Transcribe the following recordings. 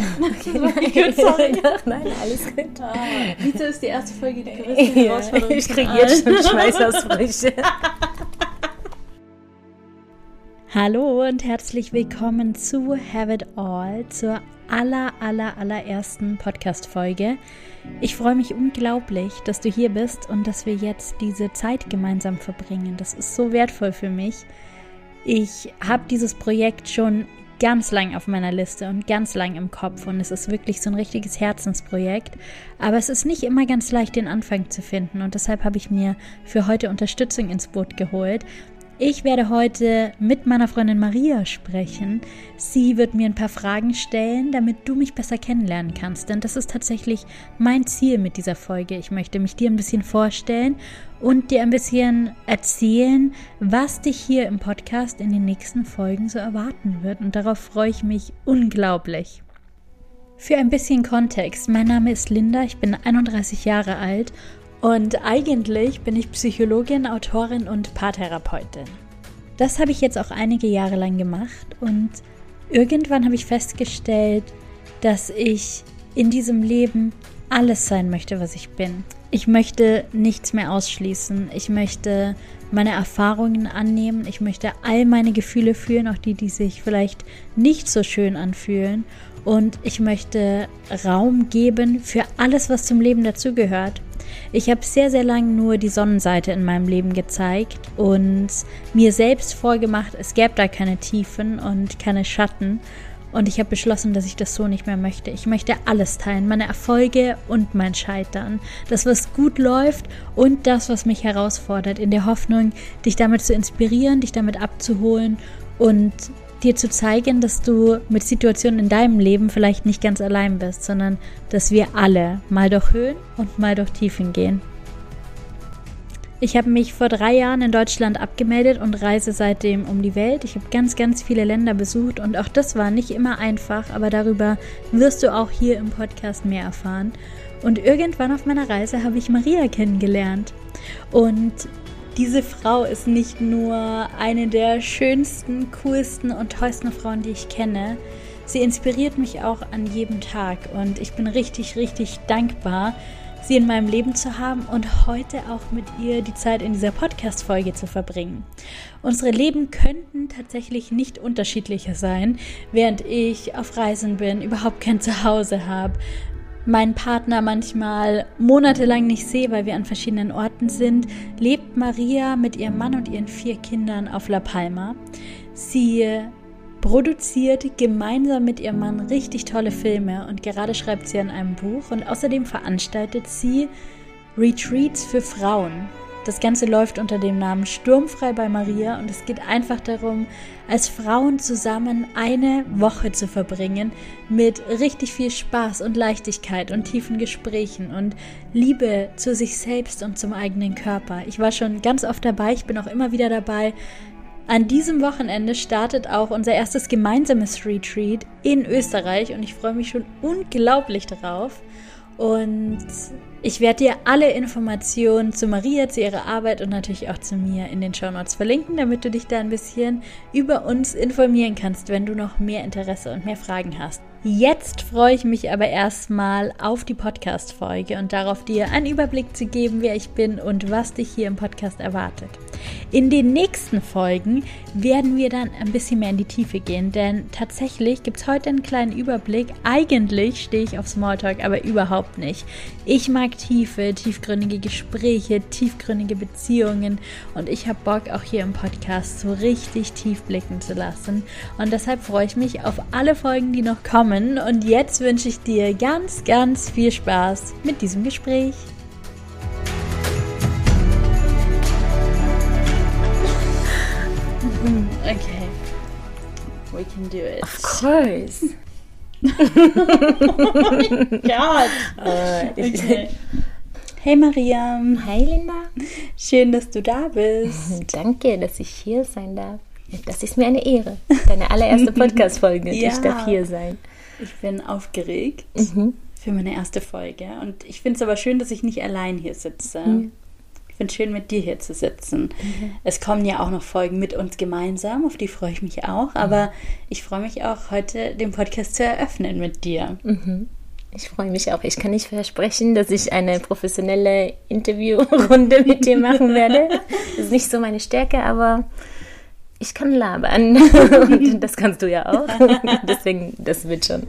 Okay, sorry. Nein, alles gut. Ah, ist die erste Folge die größte Ja, Herausforderung? ich kriege jetzt schon Schweißausbrüche. Hallo und herzlich willkommen zu Have It All, zur aller, aller, allerersten Podcast-Folge. Ich freue mich unglaublich, dass du hier bist und dass wir jetzt diese Zeit gemeinsam verbringen. Das ist so wertvoll für mich. Ich habe dieses Projekt schon ganz lang auf meiner Liste und ganz lang im Kopf und es ist wirklich so ein richtiges Herzensprojekt. Aber es ist nicht immer ganz leicht, den Anfang zu finden und deshalb habe ich mir für heute Unterstützung ins Boot geholt. Ich werde heute mit meiner Freundin Maria sprechen. Sie wird mir ein paar Fragen stellen, damit du mich besser kennenlernen kannst. Denn das ist tatsächlich mein Ziel mit dieser Folge. Ich möchte mich dir ein bisschen vorstellen und dir ein bisschen erzählen, was dich hier im Podcast in den nächsten Folgen so erwarten wird. Und darauf freue ich mich unglaublich. Für ein bisschen Kontext, mein Name ist Linda, ich bin 31 Jahre alt und eigentlich bin ich Psychologin, Autorin und Paartherapeutin. Das habe ich jetzt auch einige Jahre lang gemacht und irgendwann habe ich festgestellt, dass ich in diesem Leben alles sein möchte, was ich bin. Ich möchte nichts mehr ausschließen. Ich möchte meine Erfahrungen annehmen. Ich möchte all meine Gefühle fühlen, auch die, die sich vielleicht nicht so schön anfühlen. Und ich möchte Raum geben für alles, was zum Leben dazugehört. Ich habe sehr, sehr lange nur die Sonnenseite in meinem Leben gezeigt und mir selbst vorgemacht, es gäbe da keine Tiefen und keine Schatten. Und ich habe beschlossen, dass ich das so nicht mehr möchte. Ich möchte alles teilen, meine Erfolge und mein Scheitern. Das, was gut läuft und das, was mich herausfordert, in der Hoffnung, dich damit zu inspirieren, dich damit abzuholen und dir zu zeigen, dass du mit Situationen in deinem Leben vielleicht nicht ganz allein bist, sondern dass wir alle mal durch Höhen und mal durch Tiefen gehen. Ich habe mich vor drei Jahren in Deutschland abgemeldet und reise seitdem um die Welt. Ich habe ganz, ganz viele Länder besucht und auch das war nicht immer einfach, aber darüber wirst du auch hier im Podcast mehr erfahren. Und irgendwann auf meiner Reise habe ich Maria kennengelernt. Und diese Frau ist nicht nur eine der schönsten, coolsten und tollsten Frauen, die ich kenne. Sie inspiriert mich auch an jedem Tag und ich bin richtig, richtig dankbar, sie in meinem Leben zu haben und heute auch mit ihr die Zeit in dieser Podcast-Folge zu verbringen. Unsere Leben könnten tatsächlich nicht unterschiedlicher sein, während ich auf Reisen bin, überhaupt kein Zuhause habe, meinen Partner manchmal monatelang nicht sehe, weil wir an verschiedenen Orten sind, lebt Maria mit ihrem Mann und ihren vier Kindern auf La Palma. Sie produziert gemeinsam mit ihrem Mann richtig tolle Filme und gerade schreibt sie an einem Buch und außerdem veranstaltet sie Retreats für Frauen. Das Ganze läuft unter dem Namen Sturmfrei bei Maria und es geht einfach darum, als Frauen zusammen eine Woche zu verbringen mit richtig viel Spaß und Leichtigkeit und tiefen Gesprächen und Liebe zu sich selbst und zum eigenen Körper. Ich war schon ganz oft dabei, ich bin auch immer wieder dabei. An diesem Wochenende startet auch unser erstes gemeinsames Retreat in Österreich und ich freue mich schon unglaublich darauf. Und ich werde dir alle Informationen zu Maria, zu ihrer Arbeit und natürlich auch zu mir in den Show Notes verlinken, damit du dich da ein bisschen über uns informieren kannst, wenn du noch mehr Interesse und mehr Fragen hast. Jetzt freue ich mich aber erstmal auf die Podcast-Folge und darauf, dir einen Überblick zu geben, wer ich bin und was dich hier im Podcast erwartet. In den nächsten Folgen werden wir dann ein bisschen mehr in die Tiefe gehen, denn tatsächlich gibt es heute einen kleinen Überblick. Eigentlich stehe ich auf Smalltalk, aber überhaupt nicht. Ich mag Tiefe, tiefgründige Gespräche, tiefgründige Beziehungen und ich habe Bock, auch hier im Podcast so richtig tief blicken zu lassen. Und deshalb freue ich mich auf alle Folgen, die noch kommen. Und jetzt wünsche ich dir ganz, ganz viel Spaß mit diesem Gespräch. Okay. We can do it. Of course. God. Äh, ich, Okay. Hey Mariam, Hi Linda. schön, dass du da bist. Danke, dass ich hier sein darf. Das ist mir eine Ehre. Deine allererste Podcast-Folge. Ja. Ich darf hier sein. Ich bin aufgeregt Mhm. für meine erste Folge und ich finde es aber schön, dass ich nicht allein hier sitze. Mhm. finde es schön, mit dir hier zu sitzen. Mhm. Es kommen ja auch noch Folgen mit uns gemeinsam, auf die freue ich mich auch. Aber mhm. ich freue mich auch, heute den Podcast zu eröffnen mit dir. Mhm. Ich freue mich auch. Ich kann nicht versprechen, dass ich eine professionelle Interviewrunde mit dir machen werde. Das ist nicht so meine Stärke, aber ich kann labern. Und das kannst du ja auch. Deswegen, das wird schon.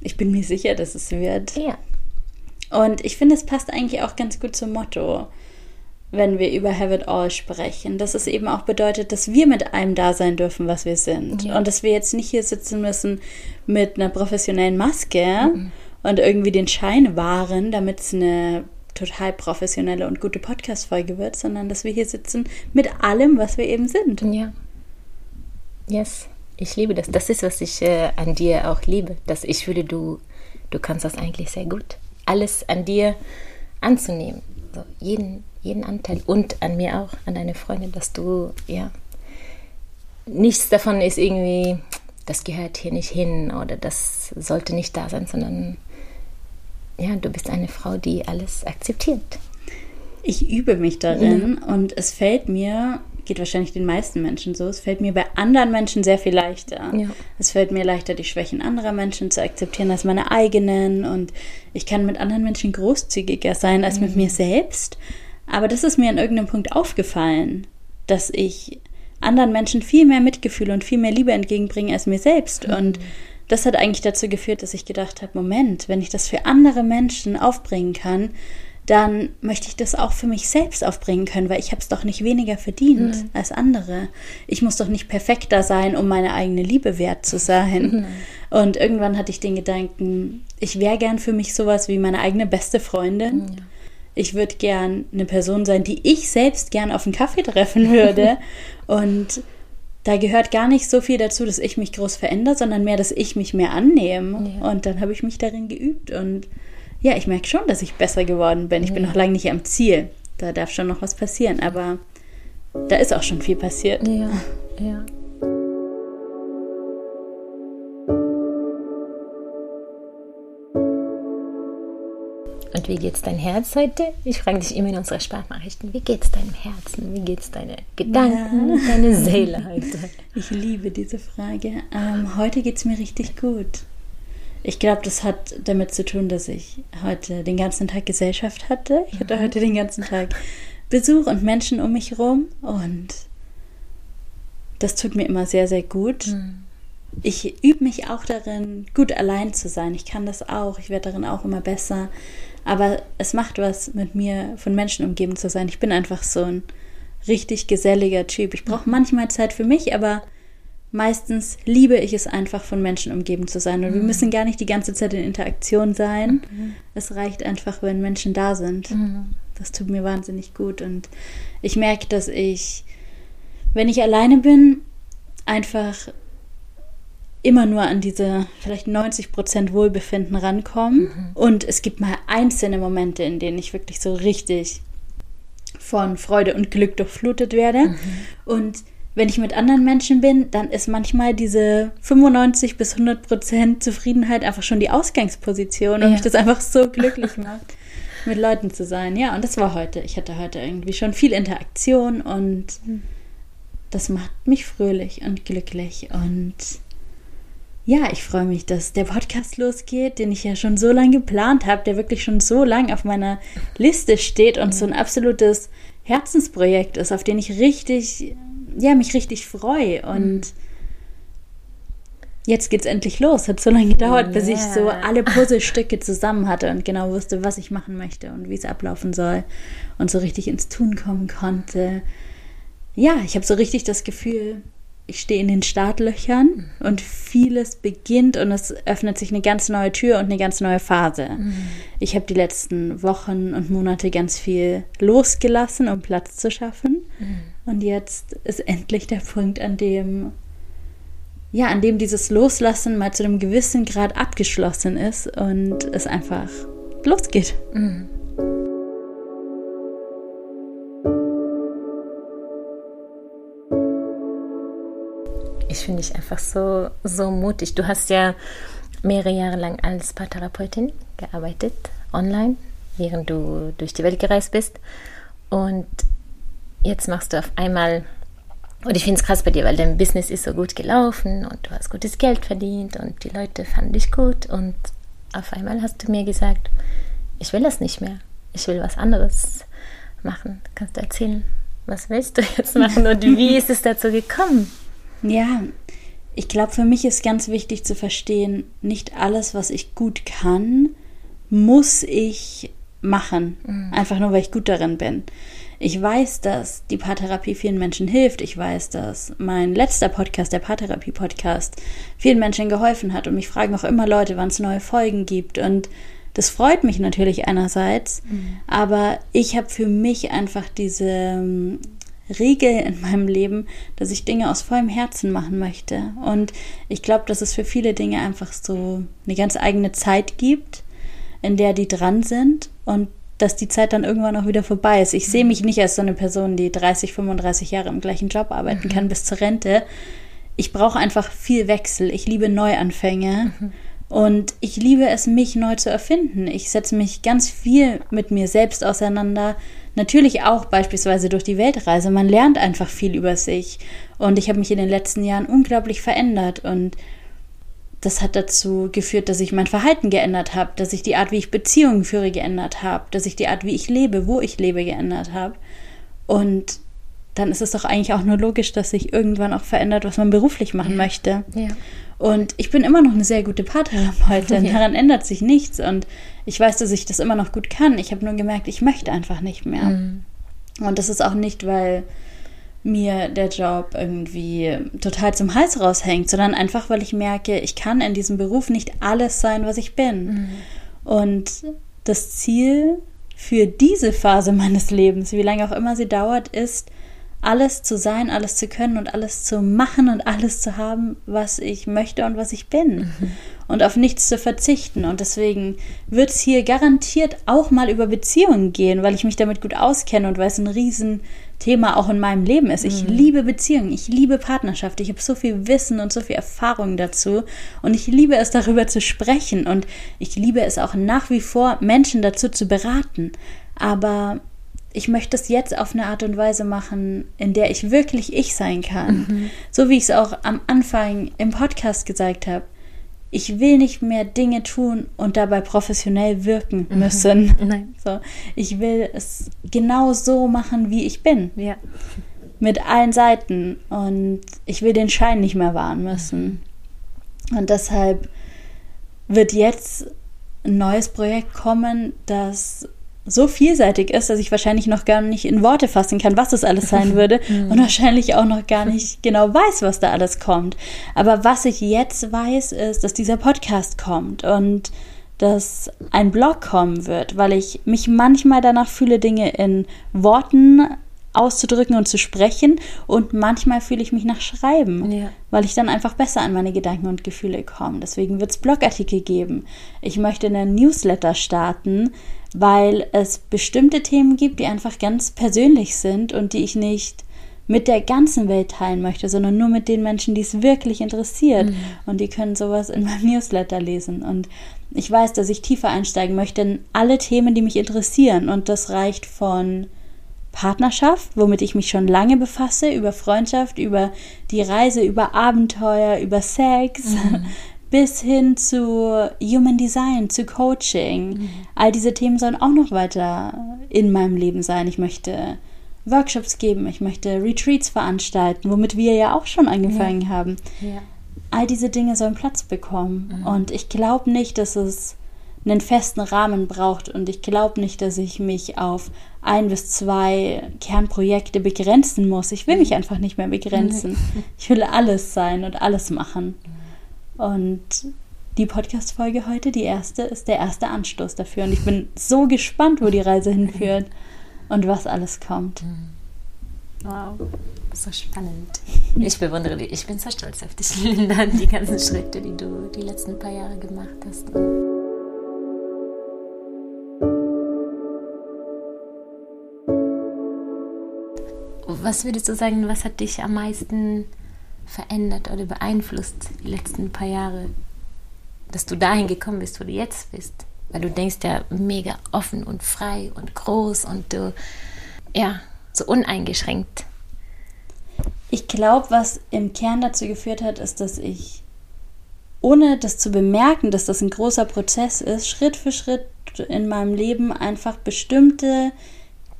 Ich bin mir sicher, dass es wird. Ja. Und ich finde, es passt eigentlich auch ganz gut zum Motto, wenn wir über Have It All sprechen. Dass es eben auch bedeutet, dass wir mit allem da sein dürfen, was wir sind. Ja. Und dass wir jetzt nicht hier sitzen müssen mit einer professionellen Maske mhm. und irgendwie den Schein wahren, damit es eine total professionelle und gute Podcast-Folge wird, sondern dass wir hier sitzen mit allem, was wir eben sind. Ja. Yes. Ich liebe das. Das ist, was ich äh, an dir auch liebe. Dass ich würde, du, du kannst das eigentlich sehr gut. Alles an dir anzunehmen. So, jeden, jeden Anteil. Und an mir auch, an deine Freundin, dass du, ja, nichts davon ist irgendwie, das gehört hier nicht hin oder das sollte nicht da sein, sondern ja, du bist eine Frau, die alles akzeptiert. Ich übe mich darin ja. und es fällt mir, geht wahrscheinlich den meisten Menschen so, es fällt mir bei anderen Menschen sehr viel leichter. Ja. Es fällt mir leichter, die Schwächen anderer Menschen zu akzeptieren als meine eigenen und ich kann mit anderen Menschen großzügiger sein als mhm. mit mir selbst. Aber das ist mir an irgendeinem Punkt aufgefallen, dass ich anderen Menschen viel mehr Mitgefühl und viel mehr Liebe entgegenbringe als mir selbst. Mhm. Und das hat eigentlich dazu geführt, dass ich gedacht habe, Moment, wenn ich das für andere Menschen aufbringen kann, dann möchte ich das auch für mich selbst aufbringen können, weil ich habe es doch nicht weniger verdient mhm. als andere. Ich muss doch nicht perfekter sein, um meine eigene Liebe wert zu sein. Mhm. Und irgendwann hatte ich den Gedanken, ich wäre gern für mich sowas wie meine eigene beste Freundin. Mhm. Ich würde gern eine Person sein, die ich selbst gern auf einen Kaffee treffen würde. und da gehört gar nicht so viel dazu, dass ich mich groß verändere, sondern mehr, dass ich mich mehr annehme. Ja. Und dann habe ich mich darin geübt. Und ja, ich merke schon, dass ich besser geworden bin. Ich ja. bin noch lange nicht am Ziel. Da darf schon noch was passieren. Aber da ist auch schon viel passiert. Ja, ja. Und wie geht's dein Herz heute? Ich frage dich immer in unseren Sprachnachrichten, wie geht's deinem Herzen? Wie geht's deine Gedanken, ja. deine Seele heute? Ich liebe diese Frage. Ähm, heute geht's mir richtig gut. Ich glaube, das hat damit zu tun, dass ich heute den ganzen Tag Gesellschaft hatte. Ich hatte mhm. heute den ganzen Tag Besuch und Menschen um mich herum und das tut mir immer sehr, sehr gut. Mhm ich übe mich auch darin, gut allein zu sein. Ich kann das auch. Ich werde darin auch immer besser. Aber es macht was mit mir, von Menschen umgeben zu sein. Ich bin einfach so ein richtig geselliger Typ. Ich brauche manchmal Zeit für mich, aber meistens liebe ich es einfach, von Menschen umgeben zu sein. Und mhm. wir müssen gar nicht die ganze Zeit in Interaktion sein. Mhm. Es reicht einfach, wenn Menschen da sind. Mhm. Das tut mir wahnsinnig gut. Und ich merke, dass ich, wenn ich alleine bin, einfach immer nur an diese vielleicht 90 Prozent Wohlbefinden rankommen. Mhm. Und es gibt mal einzelne Momente, in denen ich wirklich so richtig von Freude und Glück durchflutet werde. Mhm. Und wenn ich mit anderen Menschen bin, dann ist manchmal diese 95 bis 100 Prozent Zufriedenheit einfach schon die Ausgangsposition und ja. mich das einfach so glücklich macht, mit Leuten zu sein. Ja, und das war heute. Ich hatte heute irgendwie schon viel Interaktion und mhm. das macht mich fröhlich und glücklich und ja, ich freue mich, dass der Podcast losgeht, den ich ja schon so lange geplant habe, der wirklich schon so lange auf meiner Liste steht und so ein absolutes Herzensprojekt ist, auf den ich richtig, ja, mich richtig freue. Und jetzt geht's endlich los. Hat so lange gedauert, yeah. bis ich so alle Puzzlestücke zusammen hatte und genau wusste, was ich machen möchte und wie es ablaufen soll und so richtig ins Tun kommen konnte. Ja, ich habe so richtig das Gefühl, ich stehe in den Startlöchern und vieles beginnt und es öffnet sich eine ganz neue Tür und eine ganz neue Phase. Mhm. Ich habe die letzten Wochen und Monate ganz viel losgelassen, um Platz zu schaffen. Mhm. Und jetzt ist endlich der Punkt, an dem ja, an dem dieses Loslassen mal zu einem gewissen Grad abgeschlossen ist und es einfach losgeht. Mhm. Ich finde dich einfach so, so mutig. Du hast ja mehrere Jahre lang als Paartherapeutin gearbeitet, online, während du durch die Welt gereist bist. Und jetzt machst du auf einmal, und ich finde es krass bei dir, weil dein Business ist so gut gelaufen und du hast gutes Geld verdient und die Leute fanden dich gut. Und auf einmal hast du mir gesagt, ich will das nicht mehr. Ich will was anderes machen. Kannst du erzählen, was willst du jetzt machen und wie ist es dazu gekommen? Ja, ich glaube, für mich ist ganz wichtig zu verstehen, nicht alles, was ich gut kann, muss ich machen. Mhm. Einfach nur, weil ich gut darin bin. Ich weiß, dass die Paartherapie vielen Menschen hilft. Ich weiß, dass mein letzter Podcast, der Paartherapie-Podcast, vielen Menschen geholfen hat. Und mich fragen auch immer Leute, wann es neue Folgen gibt. Und das freut mich natürlich einerseits, mhm. aber ich habe für mich einfach diese ähm, Regel in meinem Leben, dass ich Dinge aus vollem Herzen machen möchte. Und ich glaube, dass es für viele Dinge einfach so eine ganz eigene Zeit gibt, in der die dran sind und dass die Zeit dann irgendwann auch wieder vorbei ist. Ich sehe mhm. mich nicht als so eine Person, die 30, 35 Jahre im gleichen Job arbeiten mhm. kann bis zur Rente. Ich brauche einfach viel Wechsel. Ich liebe Neuanfänge. Mhm. Und ich liebe es, mich neu zu erfinden. Ich setze mich ganz viel mit mir selbst auseinander. Natürlich auch beispielsweise durch die Weltreise. Man lernt einfach viel über sich. Und ich habe mich in den letzten Jahren unglaublich verändert. Und das hat dazu geführt, dass ich mein Verhalten geändert habe, dass ich die Art, wie ich Beziehungen führe, geändert habe, dass ich die Art, wie ich lebe, wo ich lebe, geändert habe. Und dann ist es doch eigentlich auch nur logisch, dass sich irgendwann auch verändert, was man beruflich machen möchte. Ja. Und ich bin immer noch eine sehr gute Paartherapeutin. Ja. Daran ändert sich nichts. Und ich weiß, dass ich das immer noch gut kann. Ich habe nur gemerkt, ich möchte einfach nicht mehr. Mhm. Und das ist auch nicht, weil mir der Job irgendwie total zum Hals raushängt, sondern einfach, weil ich merke, ich kann in diesem Beruf nicht alles sein, was ich bin. Mhm. Und das Ziel für diese Phase meines Lebens, wie lange auch immer sie dauert, ist, alles zu sein, alles zu können und alles zu machen und alles zu haben, was ich möchte und was ich bin. Mhm. Und auf nichts zu verzichten. Und deswegen wird es hier garantiert auch mal über Beziehungen gehen, weil ich mich damit gut auskenne und weil es ein Riesenthema auch in meinem Leben ist. Ich mhm. liebe Beziehungen, ich liebe Partnerschaft, ich habe so viel Wissen und so viel Erfahrung dazu. Und ich liebe es, darüber zu sprechen. Und ich liebe es auch nach wie vor, Menschen dazu zu beraten. Aber ich möchte es jetzt auf eine Art und Weise machen, in der ich wirklich ich sein kann. Mhm. So wie ich es auch am Anfang im Podcast gesagt habe. Ich will nicht mehr Dinge tun und dabei professionell wirken mhm. müssen. Nein. So, ich will es genau so machen, wie ich bin. Ja. Mit allen Seiten. Und ich will den Schein nicht mehr wahren müssen. Und deshalb wird jetzt ein neues Projekt kommen, das so vielseitig ist, dass ich wahrscheinlich noch gar nicht in Worte fassen kann, was das alles sein würde mhm. und wahrscheinlich auch noch gar nicht genau weiß, was da alles kommt. Aber was ich jetzt weiß, ist, dass dieser Podcast kommt und dass ein Blog kommen wird, weil ich mich manchmal danach fühle, Dinge in Worten auszudrücken und zu sprechen und manchmal fühle ich mich nach Schreiben, ja. weil ich dann einfach besser an meine Gedanken und Gefühle komme. Deswegen wird es Blogartikel geben. Ich möchte einen Newsletter starten, weil es bestimmte Themen gibt, die einfach ganz persönlich sind und die ich nicht mit der ganzen Welt teilen möchte, sondern nur mit den Menschen, die es wirklich interessiert. Mhm. Und die können sowas in meinem Newsletter lesen. Und ich weiß, dass ich tiefer einsteigen möchte in alle Themen, die mich interessieren. Und das reicht von Partnerschaft, womit ich mich schon lange befasse, über Freundschaft, über die Reise, über Abenteuer, über Sex, mhm. bis hin zu Human Design, zu Coaching. Mhm. All diese Themen sollen auch noch weiter in meinem Leben sein. Ich möchte Workshops geben, ich möchte Retreats veranstalten, womit wir ja auch schon angefangen ja. haben. Ja. All diese Dinge sollen Platz bekommen. Mhm. Und ich glaube nicht, dass es einen festen Rahmen braucht. Und ich glaube nicht, dass ich mich auf ein bis zwei Kernprojekte begrenzen muss. Ich will mich einfach nicht mehr begrenzen. Ich will alles sein und alles machen. Und die Podcast-Folge heute, die erste, ist der erste Anstoß dafür. Und ich bin so gespannt, wo die Reise hinführt und was alles kommt. Mhm. Wow, so spannend. Ich bewundere dich. Ich bin so stolz auf dich, Linda, die ganzen Schritte, die du die letzten paar Jahre gemacht hast. Was würdest du sagen, was hat dich am meisten verändert oder beeinflusst die letzten paar Jahre, dass du dahin gekommen bist, wo du jetzt bist? Weil du denkst ja mega offen und frei und groß und du ja, so uneingeschränkt? Ich glaube, was im Kern dazu geführt hat, ist, dass ich, ohne das zu bemerken, dass das ein großer Prozess ist, Schritt für Schritt in meinem Leben einfach bestimmte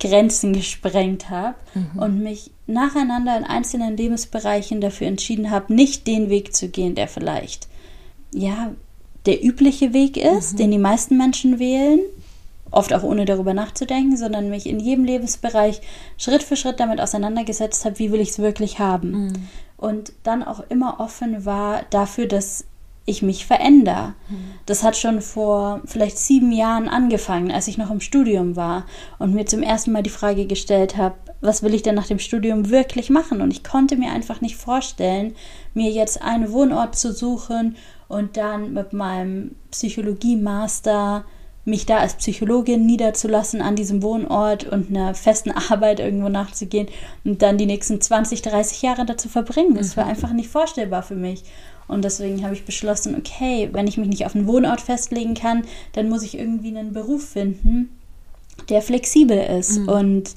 Grenzen gesprengt habe mhm. und mich nacheinander in einzelnen Lebensbereichen dafür entschieden habe, nicht den Weg zu gehen, der vielleicht ja der übliche Weg ist, mhm. den die meisten Menschen wählen, oft auch ohne darüber nachzudenken, sondern mich in jedem Lebensbereich Schritt für Schritt damit auseinandergesetzt habe, wie will ich es wirklich haben. Mhm. Und dann auch immer offen war dafür, dass ich mich verändere. Mhm. Das hat schon vor vielleicht sieben Jahren angefangen, als ich noch im Studium war und mir zum ersten Mal die Frage gestellt habe, was will ich denn nach dem Studium wirklich machen? Und ich konnte mir einfach nicht vorstellen, mir jetzt einen Wohnort zu suchen und dann mit meinem Psychologie-Master mich da als Psychologin niederzulassen an diesem Wohnort und einer festen Arbeit irgendwo nachzugehen und dann die nächsten 20, 30 Jahre dazu verbringen. Das war mhm. einfach nicht vorstellbar für mich. Und deswegen habe ich beschlossen, okay, wenn ich mich nicht auf einen Wohnort festlegen kann, dann muss ich irgendwie einen Beruf finden, der flexibel ist. Mhm. Und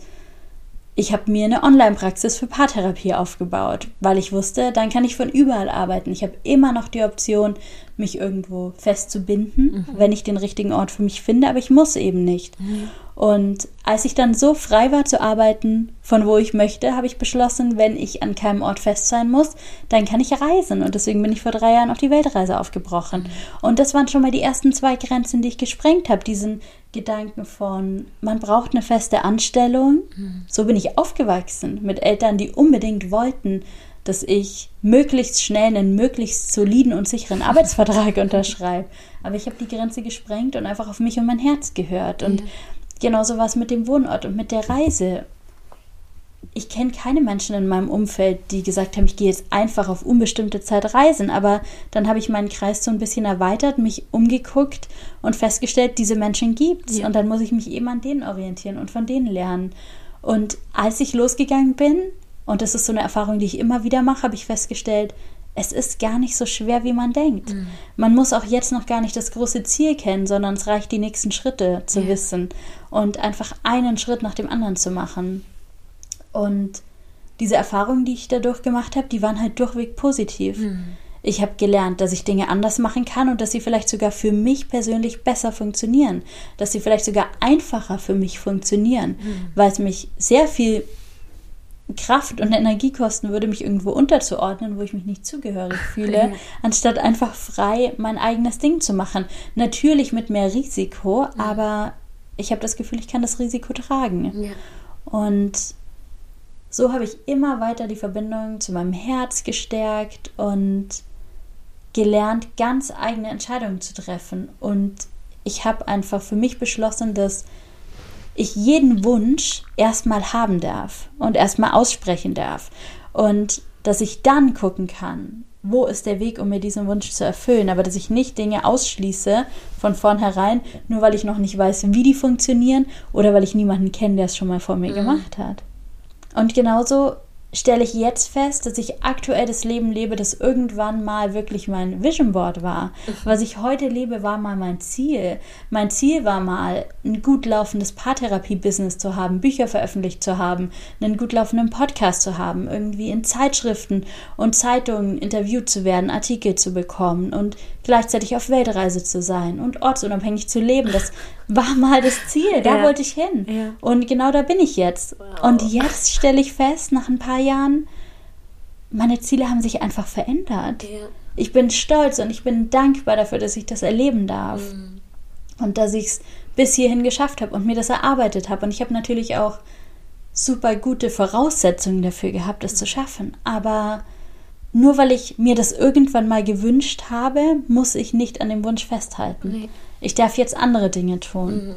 ich habe mir eine Online-Praxis für Paartherapie aufgebaut, weil ich wusste, dann kann ich von überall arbeiten. Ich habe immer noch die Option, mich irgendwo festzubinden, mhm. wenn ich den richtigen Ort für mich finde, aber ich muss eben nicht. Mhm. Und als ich dann so frei war zu arbeiten, von wo ich möchte, habe ich beschlossen, wenn ich an keinem Ort fest sein muss, dann kann ich reisen. Und deswegen bin ich vor drei Jahren auf die Weltreise aufgebrochen. Mhm. Und das waren schon mal die ersten zwei Grenzen, die ich gesprengt habe. Diesen Gedanken von, man braucht eine feste Anstellung. Mhm. So bin ich aufgewachsen mit Eltern, die unbedingt wollten, dass ich möglichst schnell einen möglichst soliden und sicheren Arbeitsvertrag unterschreibe. Aber ich habe die Grenze gesprengt und einfach auf mich und mein Herz gehört. Und ja. Genauso war es mit dem Wohnort und mit der Reise. Ich kenne keine Menschen in meinem Umfeld, die gesagt haben, ich gehe jetzt einfach auf unbestimmte Zeit reisen. Aber dann habe ich meinen Kreis so ein bisschen erweitert, mich umgeguckt und festgestellt, diese Menschen gibt es. Ja. Und dann muss ich mich eben an denen orientieren und von denen lernen. Und als ich losgegangen bin, und das ist so eine Erfahrung, die ich immer wieder mache, habe ich festgestellt, es ist gar nicht so schwer, wie man denkt. Mhm. Man muss auch jetzt noch gar nicht das große Ziel kennen, sondern es reicht, die nächsten Schritte zu ja. wissen und einfach einen Schritt nach dem anderen zu machen. Und diese Erfahrungen, die ich dadurch gemacht habe, die waren halt durchweg positiv. Mhm. Ich habe gelernt, dass ich Dinge anders machen kann und dass sie vielleicht sogar für mich persönlich besser funktionieren, dass sie vielleicht sogar einfacher für mich funktionieren, mhm. weil es mich sehr viel Kraft und Energie kosten würde, mich irgendwo unterzuordnen, wo ich mich nicht zugehörig fühle, anstatt einfach frei mein eigenes Ding zu machen. Natürlich mit mehr Risiko, ja. aber ich habe das Gefühl, ich kann das Risiko tragen. Ja. Und so habe ich immer weiter die Verbindung zu meinem Herz gestärkt und gelernt, ganz eigene Entscheidungen zu treffen. Und ich habe einfach für mich beschlossen, dass ich jeden Wunsch erstmal haben darf und erstmal aussprechen darf. Und dass ich dann gucken kann, wo ist der Weg, um mir diesen Wunsch zu erfüllen, aber dass ich nicht Dinge ausschließe von vornherein, nur weil ich noch nicht weiß, wie die funktionieren oder weil ich niemanden kenne, der es schon mal vor mir mhm. gemacht hat. Und genauso stelle ich jetzt fest, dass ich aktuell das Leben lebe, das irgendwann mal wirklich mein Vision Board war. Mhm. Was ich heute lebe, war mal mein Ziel. Mein Ziel war mal, ein gut laufendes Paartherapie-Business zu haben, Bücher veröffentlicht zu haben, einen gut laufenden Podcast zu haben, irgendwie in Zeitschriften und Zeitungen interviewt zu werden, Artikel zu bekommen und gleichzeitig auf Weltreise zu sein und ortsunabhängig zu leben. Das war mal das Ziel, da ja. wollte ich hin. Ja. Und genau da bin ich jetzt. Wow. Und jetzt stelle ich fest, nach ein paar Jahren, meine Ziele haben sich einfach verändert. Ja. Ich bin stolz und ich bin dankbar dafür, dass ich das erleben darf. Mhm. Und dass ich es bis hierhin geschafft habe und mir das erarbeitet habe. Und ich habe natürlich auch super gute Voraussetzungen dafür gehabt, das zu schaffen. Aber nur weil ich mir das irgendwann mal gewünscht habe, muss ich nicht an dem Wunsch festhalten. Nee. Ich darf jetzt andere Dinge tun. Mhm.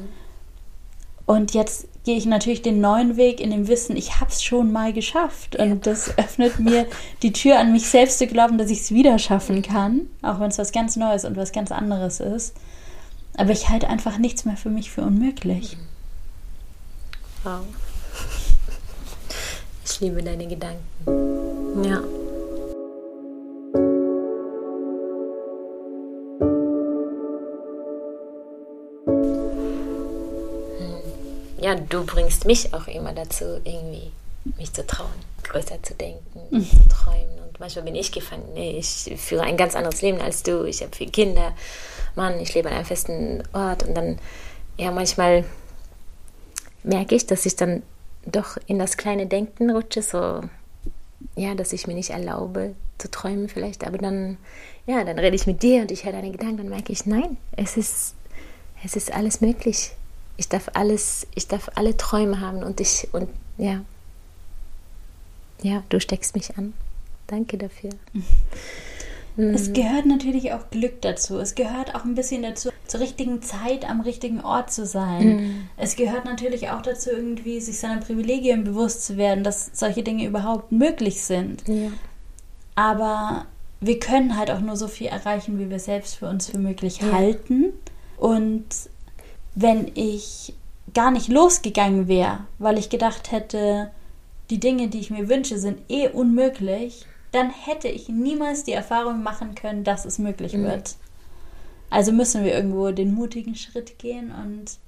Und jetzt gehe ich natürlich den neuen Weg in dem Wissen, ich habe es schon mal geschafft. Ja. Und das öffnet mir die Tür an mich selbst zu glauben, dass ich es wieder schaffen kann, auch wenn es was ganz Neues und was ganz anderes ist. Aber ich halte einfach nichts mehr für mich für unmöglich. Mhm. Wow. Ich liebe deine Gedanken. Ja. Ja, du bringst mich auch immer dazu, irgendwie mich zu trauen, größer zu denken, mhm. zu träumen. Und manchmal bin ich gefangen. Nee, ich führe ein ganz anderes Leben als du. Ich habe vier Kinder. Mann, ich lebe an einem festen Ort. Und dann, ja, manchmal merke ich, dass ich dann doch in das kleine Denken rutsche, so, ja, dass ich mir nicht erlaube zu träumen vielleicht. Aber dann, ja, dann rede ich mit dir und ich höre deine Gedanken und merke ich, nein, es ist, es ist alles möglich. Ich darf alles, ich darf alle Träume haben und ich, und ja, ja, du steckst mich an. Danke dafür. Es gehört natürlich auch Glück dazu. Es gehört auch ein bisschen dazu, zur richtigen Zeit am richtigen Ort zu sein. Mhm. Es gehört natürlich auch dazu, irgendwie sich seiner Privilegien bewusst zu werden, dass solche Dinge überhaupt möglich sind. Ja. Aber wir können halt auch nur so viel erreichen, wie wir selbst für uns für möglich ja. halten. Und wenn ich gar nicht losgegangen wäre, weil ich gedacht hätte, die Dinge, die ich mir wünsche, sind eh unmöglich, dann hätte ich niemals die Erfahrung machen können, dass es möglich mhm. wird. Also müssen wir irgendwo den mutigen Schritt gehen und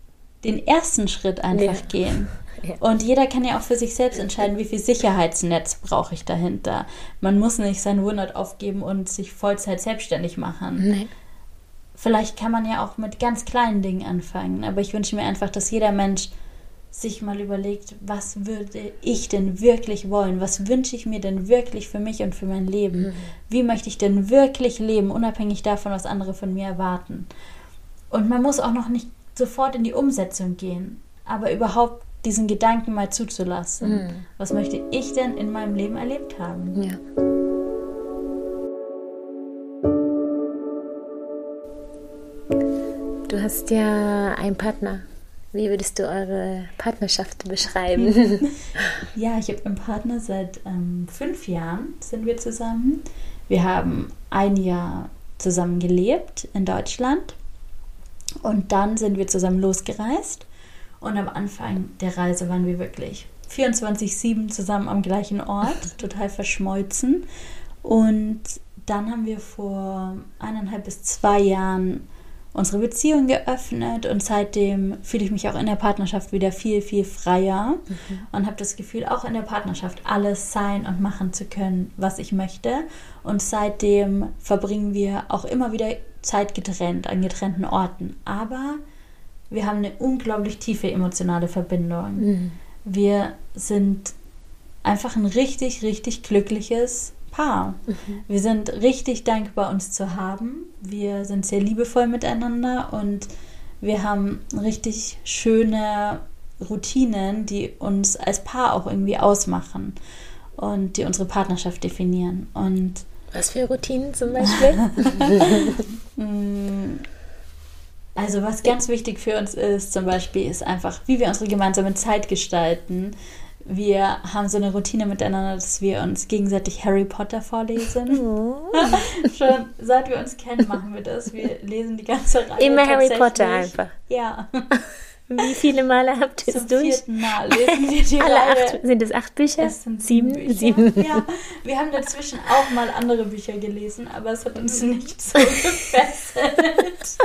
den ersten Schritt einfach ja. gehen. Ja. Und jeder kann ja auch für sich selbst entscheiden, wie viel Sicherheitsnetz brauche ich dahinter. Man muss nicht sein Wohnort aufgeben und sich Vollzeit selbstständig machen. Nein. Vielleicht kann man ja auch mit ganz kleinen Dingen anfangen, aber ich wünsche mir einfach, dass jeder Mensch sich mal überlegt, was würde ich denn wirklich wollen? Was wünsche ich mir denn wirklich für mich und für mein Leben? Mhm. Wie möchte ich denn wirklich leben, unabhängig davon, was andere von mir erwarten? Und man muss auch noch nicht sofort in die Umsetzung gehen, aber überhaupt diesen Gedanken mal zuzulassen. Mhm. Was möchte ich denn in meinem Leben erlebt haben? Ja. Du hast ja einen Partner. Wie würdest du eure Partnerschaft beschreiben? ja, ich habe einen Partner seit ähm, fünf Jahren sind wir zusammen. Wir haben ein Jahr zusammen gelebt in Deutschland und dann sind wir zusammen losgereist. Und am Anfang der Reise waren wir wirklich 24-7 zusammen am gleichen Ort, total verschmolzen. Und dann haben wir vor eineinhalb bis zwei Jahren unsere Beziehung geöffnet und seitdem fühle ich mich auch in der Partnerschaft wieder viel, viel freier mhm. und habe das Gefühl, auch in der Partnerschaft alles sein und machen zu können, was ich möchte. Und seitdem verbringen wir auch immer wieder Zeit getrennt, an getrennten Orten. Aber wir haben eine unglaublich tiefe emotionale Verbindung. Mhm. Wir sind einfach ein richtig, richtig glückliches Paar. Mhm. Wir sind richtig dankbar, uns zu haben. Wir sind sehr liebevoll miteinander und wir haben richtig schöne Routinen, die uns als Paar auch irgendwie ausmachen und die unsere Partnerschaft definieren. Und was für Routinen zum Beispiel? Mm, also was ganz wichtig für uns ist, zum Beispiel, ist einfach, wie wir unsere gemeinsame Zeit gestalten, wir haben so eine Routine miteinander, dass wir uns gegenseitig Harry Potter vorlesen. Oh. Schon seit wir uns kennen, machen wir das. Wir lesen die ganze Reihe. Immer Harry Potter einfach. Ja. Wie viele Male habt ihr es durch? Mal lesen wir die Alle Reihe. Acht, sind es acht Bücher? Es sind sieben. Bücher. Sieben. Ja, wir haben dazwischen auch mal andere Bücher gelesen, aber es hat uns nicht so gefesselt.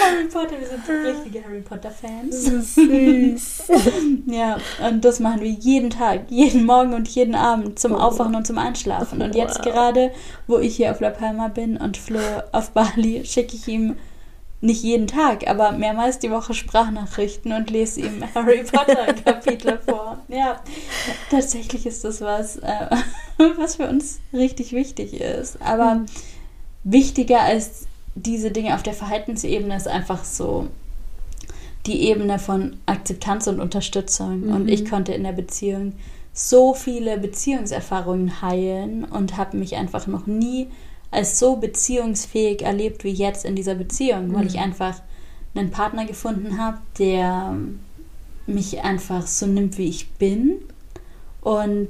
Harry Potter, wir sind richtige Harry Potter-Fans. Süß. ja, und das machen wir jeden Tag, jeden Morgen und jeden Abend zum oh. Aufwachen und zum Einschlafen. Und jetzt gerade, wo ich hier auf La Palma bin und Flo auf Bali, schicke ich ihm nicht jeden Tag, aber mehrmals die Woche Sprachnachrichten und lese ihm Harry Potter Kapitel vor. Ja, tatsächlich ist das was, äh, was für uns richtig wichtig ist. Aber mhm. wichtiger als diese Dinge auf der Verhaltensebene ist einfach so die Ebene von Akzeptanz und Unterstützung. Mhm. Und ich konnte in der Beziehung so viele Beziehungserfahrungen heilen und habe mich einfach noch nie als so beziehungsfähig erlebt wie jetzt in dieser Beziehung, weil mhm. ich einfach einen Partner gefunden habe, der mich einfach so nimmt, wie ich bin und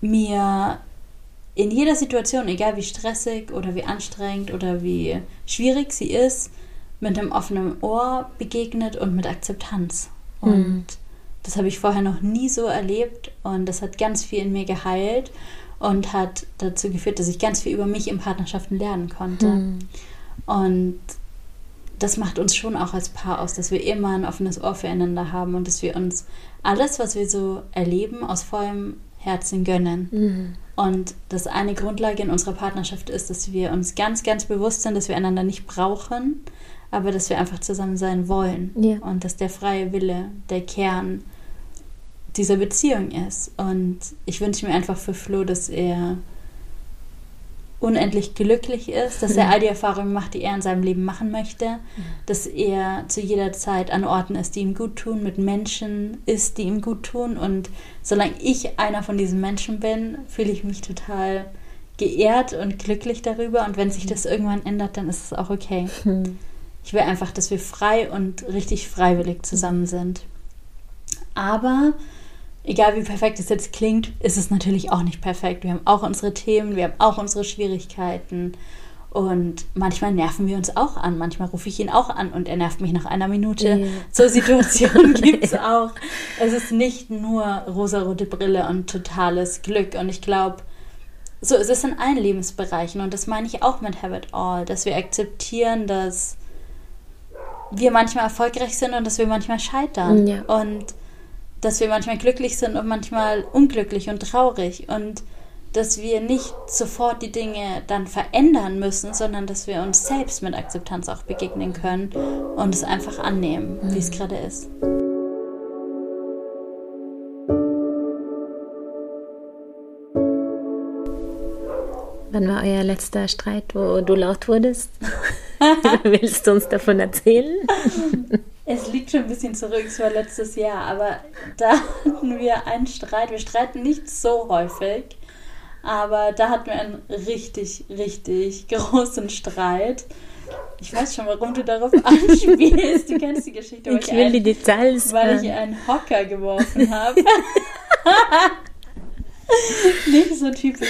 mir in jeder Situation, egal wie stressig oder wie anstrengend oder wie schwierig sie ist, mit einem offenen Ohr begegnet und mit Akzeptanz. Und mhm. das habe ich vorher noch nie so erlebt und das hat ganz viel in mir geheilt und hat dazu geführt, dass ich ganz viel über mich in Partnerschaften lernen konnte. Mhm. Und das macht uns schon auch als Paar aus, dass wir immer ein offenes Ohr füreinander haben und dass wir uns alles, was wir so erleben, aus vollem Herzen gönnen. Mhm. Und das eine Grundlage in unserer Partnerschaft ist, dass wir uns ganz, ganz bewusst sind, dass wir einander nicht brauchen, aber dass wir einfach zusammen sein wollen. Ja. Und dass der freie Wille der Kern dieser Beziehung ist. Und ich wünsche mir einfach für Flo, dass er unendlich glücklich ist, dass er all die Erfahrungen macht, die er in seinem Leben machen möchte, dass er zu jeder Zeit an Orten ist, die ihm gut tun, mit Menschen ist, die ihm gut tun. Und solange ich einer von diesen Menschen bin, fühle ich mich total geehrt und glücklich darüber. Und wenn sich das irgendwann ändert, dann ist es auch okay. Ich will einfach, dass wir frei und richtig freiwillig zusammen sind. Aber egal wie perfekt es jetzt klingt, ist es natürlich auch nicht perfekt. Wir haben auch unsere Themen, wir haben auch unsere Schwierigkeiten. Und manchmal nerven wir uns auch an. Manchmal rufe ich ihn auch an und er nervt mich nach einer Minute. Ja. So Situationen gibt es auch. Es ist nicht nur rosarote Brille und totales Glück. Und ich glaube, so ist es in allen Lebensbereichen. Und das meine ich auch mit Have It All, dass wir akzeptieren, dass wir manchmal erfolgreich sind und dass wir manchmal scheitern. Ja. Und dass wir manchmal glücklich sind und manchmal unglücklich und traurig und dass wir nicht sofort die Dinge dann verändern müssen, sondern dass wir uns selbst mit Akzeptanz auch begegnen können und es einfach annehmen, wie es gerade ist. Wann war euer letzter Streit, wo du laut wurdest? Willst du uns davon erzählen? Es liegt schon ein bisschen zurück, es war letztes Jahr, aber da hatten wir einen Streit. Wir streiten nicht so häufig, aber da hatten wir einen richtig, richtig großen Streit. Ich weiß schon, warum du darauf anspielst. Du kennst die Geschichte. Ich will die Details. Weil ich einen Hocker geworfen habe. nicht so typisch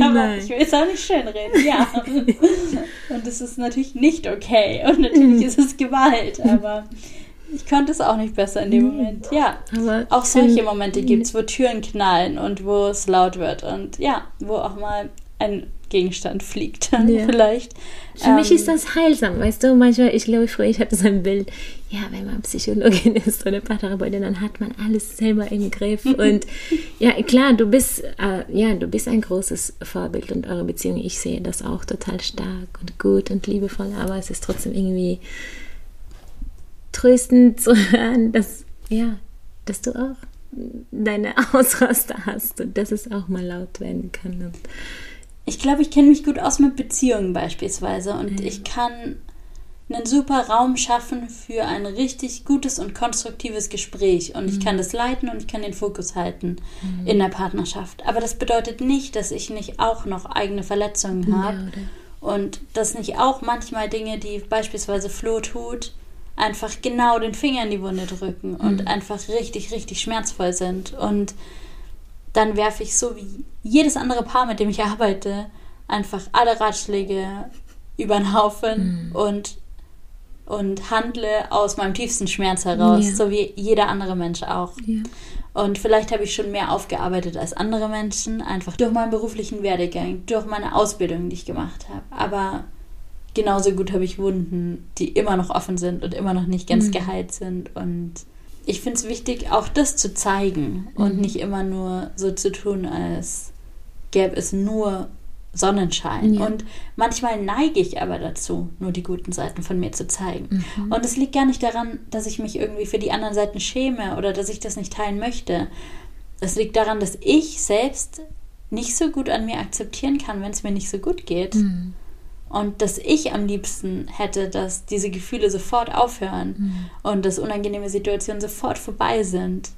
aber ich will es auch nicht schönreden, ja. Und es ist natürlich nicht okay und natürlich ist es Gewalt, aber ich konnte es auch nicht besser in dem Moment. Ja, aber auch solche Momente gibt es, wo Türen knallen und wo es laut wird und ja, wo auch mal ein Gegenstand fliegt dann ja. vielleicht. Für ähm, mich ist das heilsam, weißt du, manchmal, ich glaube früher, ich hatte so ein Bild, ja, wenn man Psychologin ist oder Paartherapeutin, dann hat man alles selber im Griff und ja, klar, du bist, äh, ja, du bist ein großes Vorbild und eure Beziehung, ich sehe das auch total stark und gut und liebevoll, aber es ist trotzdem irgendwie tröstend zu hören, dass, ja, dass du auch deine Ausraster hast und dass es auch mal laut werden kann und ich glaube, ich kenne mich gut aus mit Beziehungen beispielsweise und mhm. ich kann einen super Raum schaffen für ein richtig gutes und konstruktives Gespräch und mhm. ich kann das leiten und ich kann den Fokus halten mhm. in der Partnerschaft. Aber das bedeutet nicht, dass ich nicht auch noch eigene Verletzungen habe ja, und dass nicht auch manchmal Dinge, die beispielsweise Flo tut, einfach genau den Finger in die Wunde drücken und mhm. einfach richtig, richtig schmerzvoll sind und dann werfe ich so wie jedes andere Paar, mit dem ich arbeite, einfach alle Ratschläge über den Haufen mhm. und, und handle aus meinem tiefsten Schmerz heraus, ja. so wie jeder andere Mensch auch. Ja. Und vielleicht habe ich schon mehr aufgearbeitet als andere Menschen, einfach durch meinen beruflichen Werdegang, durch meine Ausbildung, die ich gemacht habe. Aber genauso gut habe ich Wunden, die immer noch offen sind und immer noch nicht ganz mhm. geheilt sind. Und ich finde es wichtig, auch das zu zeigen mhm. und nicht immer nur so zu tun, als gäbe es nur Sonnenschein. Ja. Und manchmal neige ich aber dazu, nur die guten Seiten von mir zu zeigen. Mhm. Und es liegt gar nicht daran, dass ich mich irgendwie für die anderen Seiten schäme oder dass ich das nicht teilen möchte. Es liegt daran, dass ich selbst nicht so gut an mir akzeptieren kann, wenn es mir nicht so gut geht. Mhm. Und dass ich am liebsten hätte, dass diese Gefühle sofort aufhören mhm. und dass unangenehme Situationen sofort vorbei sind.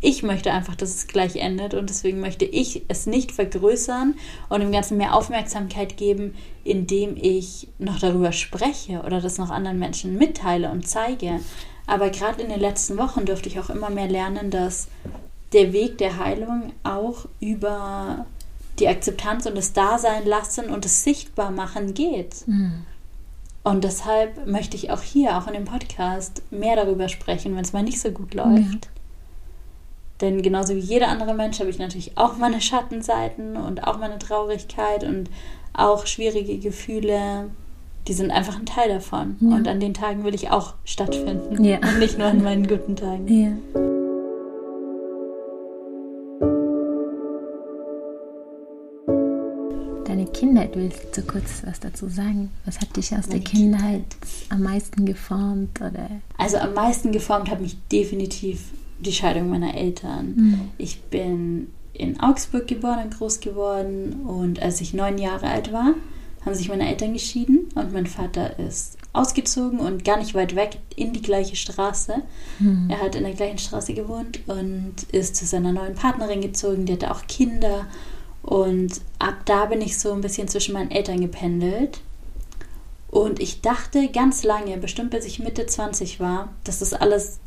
Ich möchte einfach, dass es gleich endet und deswegen möchte ich es nicht vergrößern und dem Ganzen mehr Aufmerksamkeit geben, indem ich noch darüber spreche oder das noch anderen Menschen mitteile und zeige. Aber gerade in den letzten Wochen durfte ich auch immer mehr lernen, dass der Weg der Heilung auch über die Akzeptanz und das Dasein lassen und das Sichtbarmachen geht. Mhm. Und deshalb möchte ich auch hier, auch in dem Podcast, mehr darüber sprechen, wenn es mal nicht so gut läuft. Mhm. Denn genauso wie jeder andere Mensch habe ich natürlich auch meine Schattenseiten und auch meine Traurigkeit und auch schwierige Gefühle. die sind einfach ein Teil davon. Ja. Und an den Tagen will ich auch stattfinden. Ja. Und nicht nur an meinen guten Tagen. Ja. Kindheit, willst du kurz was dazu sagen? Was hat dich aus Meine der Kindheit am meisten geformt? Oder? Also am meisten geformt hat mich definitiv die Scheidung meiner Eltern. Mhm. Ich bin in Augsburg geboren und groß geworden und als ich neun Jahre alt war, haben sich meine Eltern geschieden und mein Vater ist ausgezogen und gar nicht weit weg in die gleiche Straße. Mhm. Er hat in der gleichen Straße gewohnt und ist zu seiner neuen Partnerin gezogen. Die hatte auch Kinder. Und ab da bin ich so ein bisschen zwischen meinen Eltern gependelt. Und ich dachte ganz lange, bestimmt bis ich Mitte 20 war, dass das alles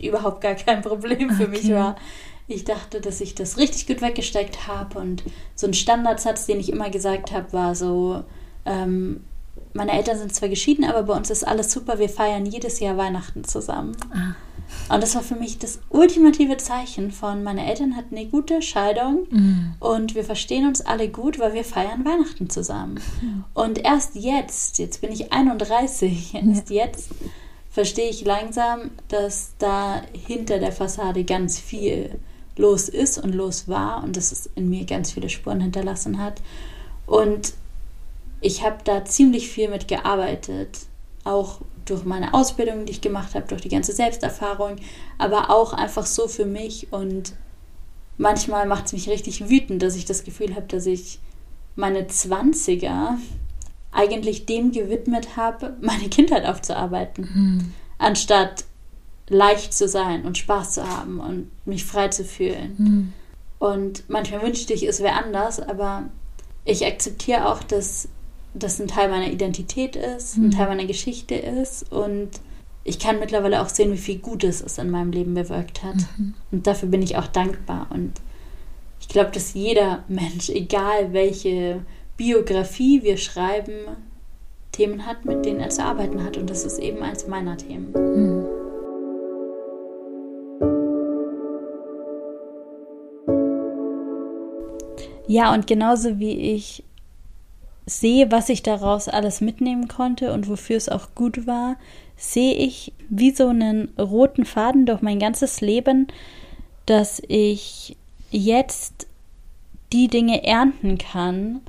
überhaupt gar kein Problem für mich Okay. war. Ich dachte, dass ich das richtig gut weggesteckt habe. Und so ein Standardsatz, den ich immer gesagt habe, war so, ähm, meine Eltern sind zwar geschieden, aber bei uns ist alles super, wir feiern jedes Jahr Weihnachten zusammen. Ah. Und das war für mich das ultimative Zeichen von, meine Eltern hatten eine gute Scheidung Mhm. und wir verstehen uns alle gut, weil wir feiern Weihnachten zusammen. Und erst jetzt, jetzt bin ich 31, erst jetzt verstehe ich langsam, dass da hinter der Fassade ganz viel los ist und los war und dass es in mir ganz viele Spuren hinterlassen hat. Und ich habe da ziemlich viel mit gearbeitet, auch durch meine Ausbildung, die ich gemacht habe, durch die ganze Selbsterfahrung, aber auch einfach so für mich. Und manchmal macht es mich richtig wütend, dass ich das Gefühl habe, dass ich meine 20er eigentlich dem gewidmet habe, meine Kindheit aufzuarbeiten, Mhm. anstatt leicht zu sein und Spaß zu haben und mich frei zu fühlen. Mhm. Und manchmal wünschte ich, es wäre anders, aber ich akzeptiere auch, dass das ein Teil meiner Identität ist, ein Mhm. Teil meiner Geschichte ist und ich kann mittlerweile auch sehen, wie viel Gutes es in meinem Leben bewirkt hat. Mhm. Und dafür bin ich auch dankbar. Und ich glaube, dass jeder Mensch, egal welche Biografie wir schreiben, Themen hat, mit denen er zu arbeiten hat. Und das ist eben eins meiner Themen. Mhm. Ja, und genauso wie ich sehe, was ich daraus alles mitnehmen konnte und wofür es auch gut war, sehe ich wie so einen roten Faden durch mein ganzes Leben, dass ich jetzt die Dinge ernten kann,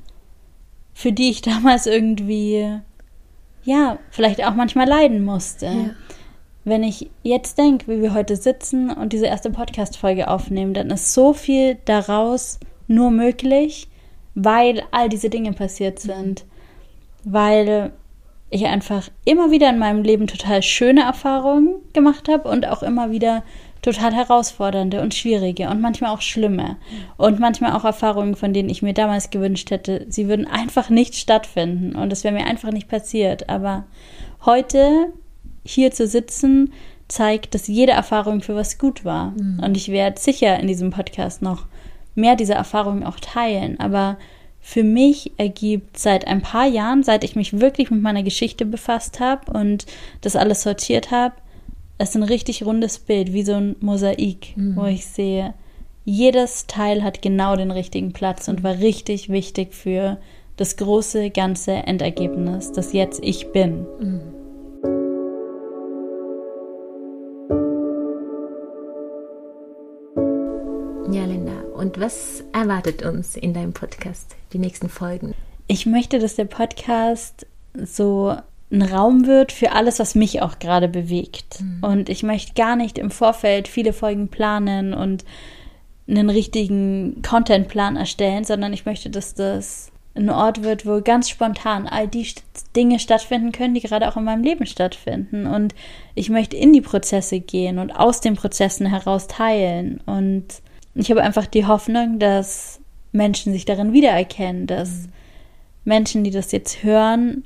für die ich damals irgendwie, ja, vielleicht auch manchmal leiden musste. Ja. Wenn ich jetzt denke, wie wir heute sitzen und diese erste Podcast-Folge aufnehmen, dann ist so viel daraus nur möglich, weil all diese Dinge passiert sind. Weil ich einfach immer wieder in meinem Leben total schöne Erfahrungen gemacht habe und auch immer wieder total herausfordernde und schwierige und manchmal auch schlimme. Und manchmal auch Erfahrungen, von denen ich mir damals gewünscht hätte, sie würden einfach nicht stattfinden und es wäre mir einfach nicht passiert. Aber heute hier zu sitzen, zeigt, dass jede Erfahrung für was gut war. Und ich werde sicher in diesem Podcast noch mehr dieser Erfahrungen auch teilen. Aber für mich ergibt seit ein paar Jahren, seit ich mich wirklich mit meiner Geschichte befasst habe und das alles sortiert habe, es ein richtig rundes Bild, wie so ein Mosaik, wo ich sehe, jedes Teil hat genau den richtigen Platz und war richtig wichtig für das große ganze Endergebnis, das jetzt ich bin. Ja, Und was erwartet uns in deinem Podcast, die nächsten Folgen? Ich möchte, dass der Podcast so ein Raum wird für alles, was mich auch gerade bewegt. Und ich möchte gar nicht im Vorfeld viele Folgen planen und einen richtigen Contentplan erstellen, sondern ich möchte, dass das ein Ort wird, wo ganz spontan all die Dinge stattfinden können, die gerade auch in meinem Leben stattfinden. Und ich möchte in die Prozesse gehen und aus den Prozessen heraus teilen. Und ich habe einfach die Hoffnung, dass Menschen sich darin wiedererkennen, dass Menschen, die das jetzt hören,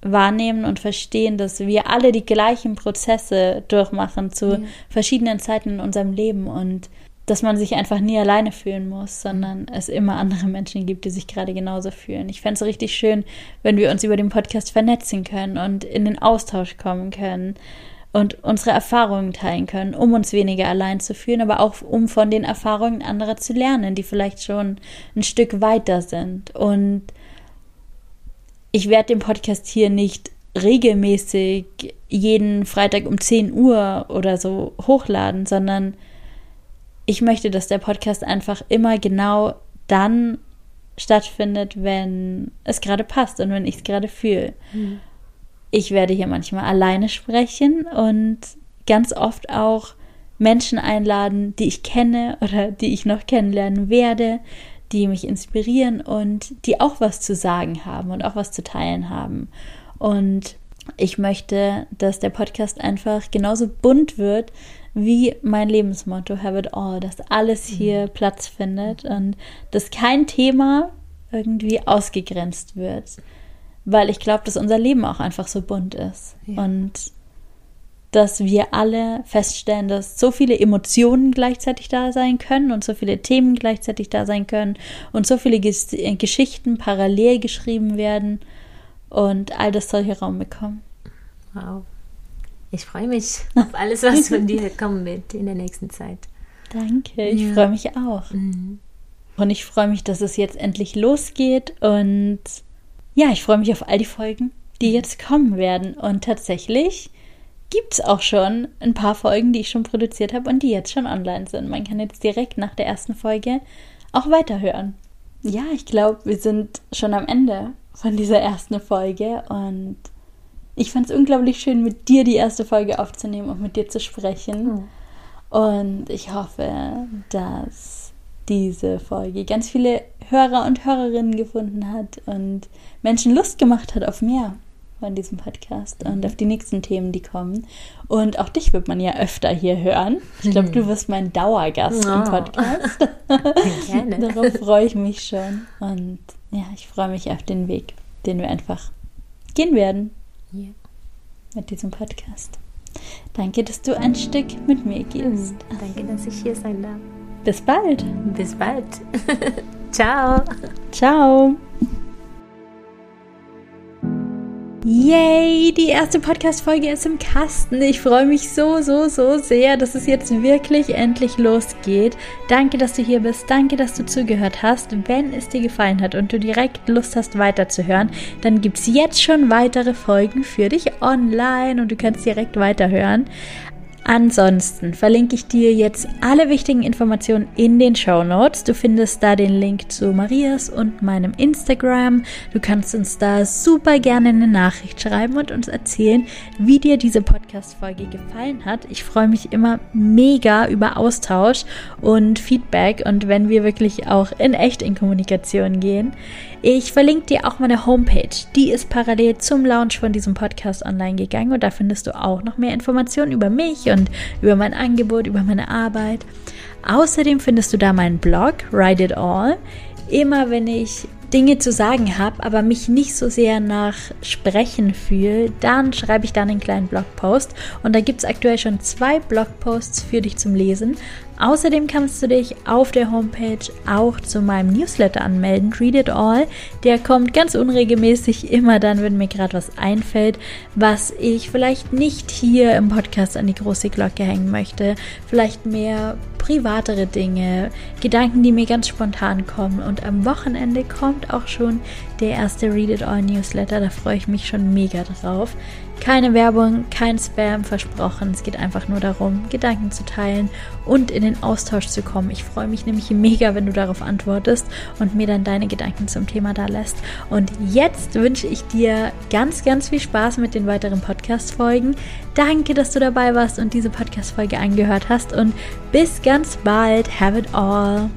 wahrnehmen und verstehen, dass wir alle die gleichen Prozesse durchmachen zu verschiedenen Zeiten in unserem Leben und dass man sich einfach nie alleine fühlen muss, sondern es immer andere Menschen gibt, die sich gerade genauso fühlen. Ich fände es richtig schön, wenn wir uns über den Podcast vernetzen können und in den Austausch kommen können und unsere Erfahrungen teilen können, um uns weniger allein zu fühlen, aber auch um von den Erfahrungen anderer zu lernen, die vielleicht schon ein Stück weiter sind. Und ich werde den Podcast hier nicht regelmäßig jeden Freitag um 10 Uhr oder so hochladen, sondern ich möchte, dass der Podcast einfach immer genau dann stattfindet, wenn es gerade passt und wenn ich es gerade fühle. Mhm. Ich werde hier manchmal alleine sprechen und ganz oft auch Menschen einladen, die ich kenne oder die ich noch kennenlernen werde, die mich inspirieren und die auch was zu sagen haben und auch was zu teilen haben. Und ich möchte, dass der Podcast einfach genauso bunt wird wie mein Lebensmotto Have it all, dass alles mhm. hier mhm. Platz findet und dass kein Thema irgendwie ausgegrenzt wird, weil ich glaube, dass unser Leben auch einfach so bunt ist ja. und dass wir alle feststellen, dass so viele Emotionen gleichzeitig da sein können und so viele Themen gleichzeitig da sein können und so viele Ges äh, Geschichten parallel geschrieben werden und all das soll hier Raum bekommen. Wow. Ich freue mich auf alles, was von dir kommen wird in der nächsten Zeit. Danke, ich ja. freue mich auch. Mhm. Und ich freue mich, dass es jetzt endlich losgeht und ja, ich freue mich auf all die Folgen, die jetzt kommen werden. Und tatsächlich gibt es auch schon ein paar Folgen, die ich schon produziert habe und die jetzt schon online sind. Man kann jetzt direkt nach der ersten Folge auch weiterhören. Ja, ich glaube, wir sind schon am Ende von dieser ersten Folge und ich fand es unglaublich schön, mit dir die erste Folge aufzunehmen und mit dir zu sprechen. Mhm. Und ich hoffe, dass diese Folge ganz viele Hörer und Hörerinnen gefunden hat und Menschen Lust gemacht hat auf mehr von diesem Podcast und auf die nächsten Themen, die kommen. Und auch dich wird man ja öfter hier hören. Ich glaube, du wirst mein Dauergast oh. im Podcast. Gerne. Darauf freue ich mich schon. Und ja, ich freue mich auf den Weg, den wir einfach gehen werden. Ja. Mit diesem Podcast. Danke, dass du ein Stück mit mir gehst. Danke, dass ich hier sein darf. Bis bald. Bis bald. Ciao. Ciao. Yay, die erste Podcast-Folge ist im Kasten. Ich freue mich so, so, so sehr, dass es jetzt wirklich endlich losgeht. Danke, dass du hier bist. Danke, dass du zugehört hast. Wenn es dir gefallen hat und du direkt Lust hast, weiterzuhören, dann gibt es jetzt schon weitere Folgen für dich online und du kannst direkt weiterhören. Ansonsten verlinke ich dir jetzt alle wichtigen Informationen in den Show Notes. Du findest da den Link zu Marias und meinem Instagram. Du kannst uns da super gerne eine Nachricht schreiben und uns erzählen, wie dir diese Podcast-Folge gefallen hat. Ich freue mich immer mega über Austausch und Feedback und wenn wir wirklich auch in echt in Kommunikation gehen. Ich verlinke dir auch meine Homepage. Die ist parallel zum Launch von diesem Podcast online gegangen und da findest du auch noch mehr Informationen über mich und über mein Angebot, über meine Arbeit. Außerdem findest du da meinen Blog, Write It All. Immer wenn ich Dinge zu sagen habe, aber mich nicht so sehr nach Sprechen fühle, dann schreibe ich dann einen kleinen Blogpost. Und da gibt es aktuell schon zwei Blogposts für dich zum Lesen. Außerdem kannst du dich auf der Homepage auch zu meinem Newsletter anmelden, Read It All. Der kommt ganz unregelmäßig immer dann, wenn mir gerade was einfällt, was ich vielleicht nicht hier im Podcast an die große Glocke hängen möchte. Vielleicht mehr privatere Dinge, Gedanken, die mir ganz spontan kommen. Und am Wochenende kommt auch schon der erste Read It All Newsletter. Da freue ich mich schon mega drauf. Keine Werbung, kein Spam versprochen. Es geht einfach nur darum, Gedanken zu teilen und in den Austausch zu kommen. Ich freue mich nämlich mega, wenn du darauf antwortest und mir dann deine Gedanken zum Thema da lässt. Und jetzt wünsche ich dir ganz, ganz viel Spaß mit den weiteren Podcast-Folgen. Danke, dass du dabei warst und diese Podcast-Folge angehört hast und bis ganz bald. Have it all.